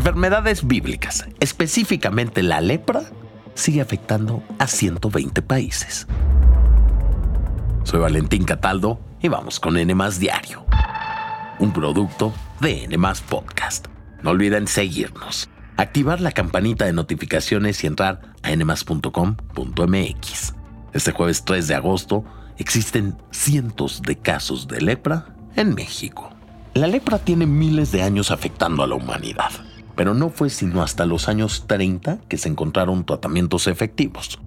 Enfermedades bíblicas, específicamente la lepra, sigue afectando a 120 países. Soy Valentín Cataldo y vamos con N Diario, un producto de N Podcast. No olviden seguirnos, activar la campanita de notificaciones y entrar a nmas.com.mx. Este jueves 3 de agosto existen cientos de casos de lepra en México. La lepra tiene miles de años afectando a la humanidad, pero no fue sino hasta los años 30 que se encontraron tratamientos efectivos.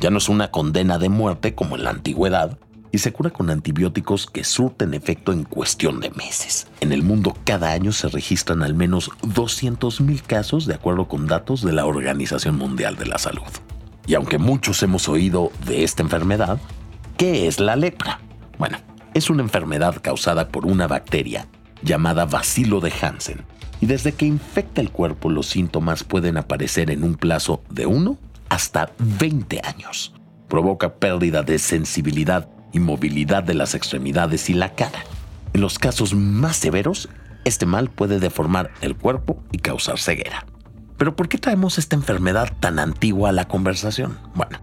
Ya no es una condena de muerte como en la antigüedad, y se cura con antibióticos que surten efecto en cuestión de meses. En el mundo cada año se registran al menos 200.000 casos de acuerdo con datos de la Organización Mundial de la Salud. Y aunque muchos hemos oído de esta enfermedad, ¿qué es la lepra? Bueno, es una enfermedad causada por una bacteria llamada bacilo de Hansen, y desde que infecta el cuerpo los síntomas pueden aparecer en un plazo de 1 hasta 20 años. Provoca pérdida de sensibilidad y movilidad de las extremidades y la cara. En los casos más severos, este mal puede deformar el cuerpo y causar ceguera. Pero ¿por qué traemos esta enfermedad tan antigua a la conversación? Bueno,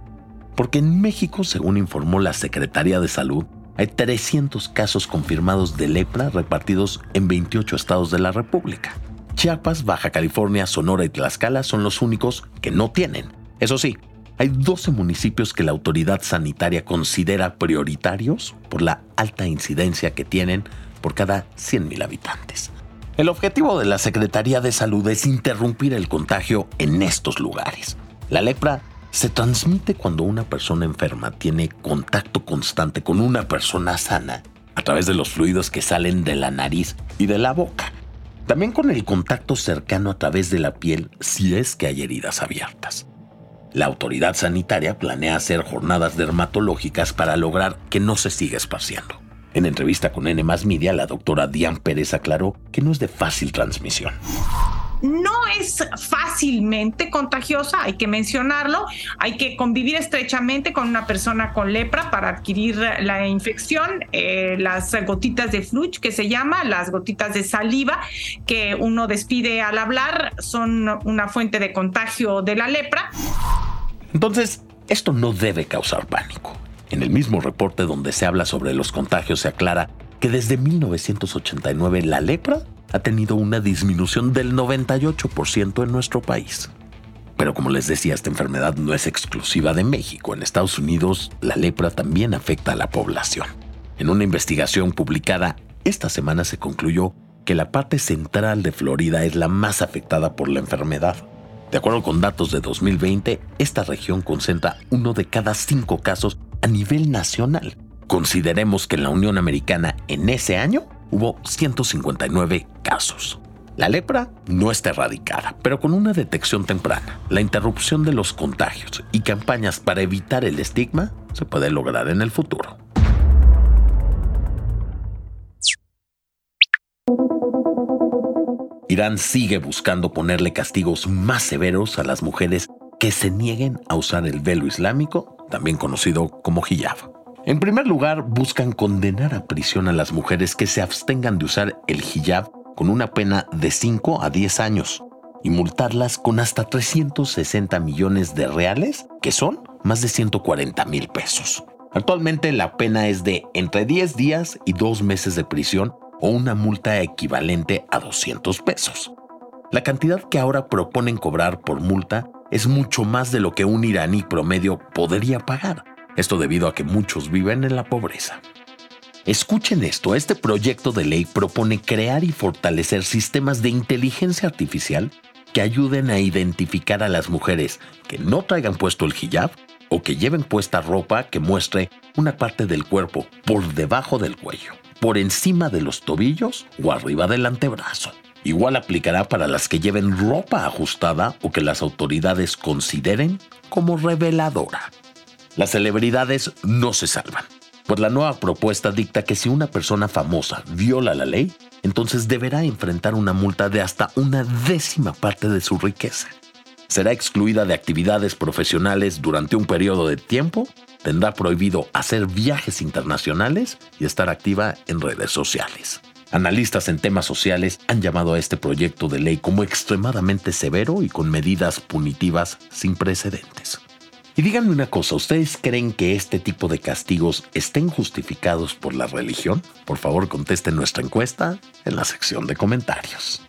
porque en México, según informó la Secretaría de Salud, hay 300 casos confirmados de lepra repartidos en 28 estados de la República. Chiapas, Baja California, Sonora y Tlaxcala son los únicos que no tienen. Eso sí, hay 12 municipios que la autoridad sanitaria considera prioritarios por la alta incidencia que tienen por cada 100.000 habitantes. El objetivo de la Secretaría de Salud es interrumpir el contagio en estos lugares. La lepra se transmite cuando una persona enferma tiene contacto constante con una persona sana a través de los fluidos que salen de la nariz y de la boca. También con el contacto cercano a través de la piel si es que hay heridas abiertas. La autoridad sanitaria planea hacer jornadas dermatológicas para lograr que no se siga esparciendo. En entrevista con N Media, la doctora Diane Pérez aclaró que no es de fácil transmisión no es fácilmente contagiosa, hay que mencionarlo, hay que convivir estrechamente con una persona con lepra para adquirir la infección, eh, las gotitas de fluch que se llama, las gotitas de saliva que uno despide al hablar son una fuente de contagio de la lepra. Entonces, esto no debe causar pánico. En el mismo reporte donde se habla sobre los contagios se aclara que desde 1989 la lepra ha tenido una disminución del 98% en nuestro país. Pero como les decía, esta enfermedad no es exclusiva de México. En Estados Unidos, la lepra también afecta a la población. En una investigación publicada esta semana se concluyó que la parte central de Florida es la más afectada por la enfermedad. De acuerdo con datos de 2020, esta región concentra uno de cada cinco casos a nivel nacional. Consideremos que en la Unión Americana en ese año hubo 159 casos. La lepra no está erradicada, pero con una detección temprana, la interrupción de los contagios y campañas para evitar el estigma se puede lograr en el futuro. Irán sigue buscando ponerle castigos más severos a las mujeres que se nieguen a usar el velo islámico, también conocido como hijab. En primer lugar, buscan condenar a prisión a las mujeres que se abstengan de usar el hijab con una pena de 5 a 10 años y multarlas con hasta 360 millones de reales, que son más de 140 mil pesos. Actualmente la pena es de entre 10 días y 2 meses de prisión o una multa equivalente a 200 pesos. La cantidad que ahora proponen cobrar por multa es mucho más de lo que un iraní promedio podría pagar, esto debido a que muchos viven en la pobreza. Escuchen esto, este proyecto de ley propone crear y fortalecer sistemas de inteligencia artificial que ayuden a identificar a las mujeres que no traigan puesto el hijab o que lleven puesta ropa que muestre una parte del cuerpo por debajo del cuello, por encima de los tobillos o arriba del antebrazo. Igual aplicará para las que lleven ropa ajustada o que las autoridades consideren como reveladora. Las celebridades no se salvan, pues la nueva propuesta dicta que si una persona famosa viola la ley, entonces deberá enfrentar una multa de hasta una décima parte de su riqueza. Será excluida de actividades profesionales durante un periodo de tiempo, tendrá prohibido hacer viajes internacionales y estar activa en redes sociales. Analistas en temas sociales han llamado a este proyecto de ley como extremadamente severo y con medidas punitivas sin precedentes. Y díganme una cosa, ¿ustedes creen que este tipo de castigos estén justificados por la religión? Por favor, contesten nuestra encuesta en la sección de comentarios.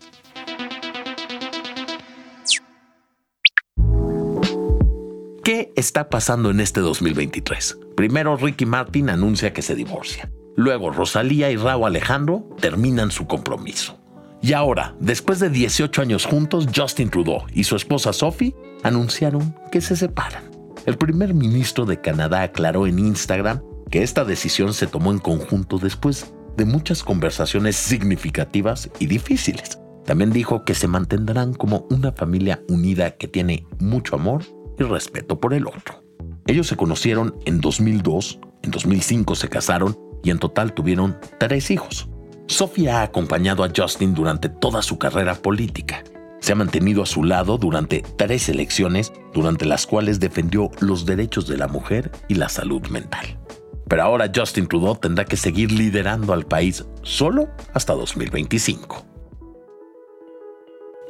¿Qué está pasando en este 2023? Primero, Ricky Martin anuncia que se divorcia. Luego, Rosalía y Raúl Alejandro terminan su compromiso. Y ahora, después de 18 años juntos, Justin Trudeau y su esposa Sophie anunciaron que se separan. El primer ministro de Canadá aclaró en Instagram que esta decisión se tomó en conjunto después de muchas conversaciones significativas y difíciles. También dijo que se mantendrán como una familia unida que tiene mucho amor y respeto por el otro. Ellos se conocieron en 2002, en 2005 se casaron y en total tuvieron tres hijos. Sofía ha acompañado a Justin durante toda su carrera política. Se ha mantenido a su lado durante tres elecciones, durante las cuales defendió los derechos de la mujer y la salud mental. Pero ahora Justin Trudeau tendrá que seguir liderando al país solo hasta 2025.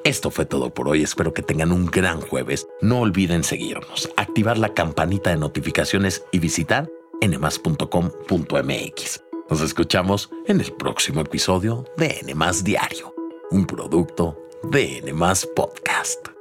Esto fue todo por hoy, espero que tengan un gran jueves. No olviden seguirnos, activar la campanita de notificaciones y visitar nmas.com.mx. Nos escuchamos en el próximo episodio de Nmas Diario, un producto de Nmas Podcast.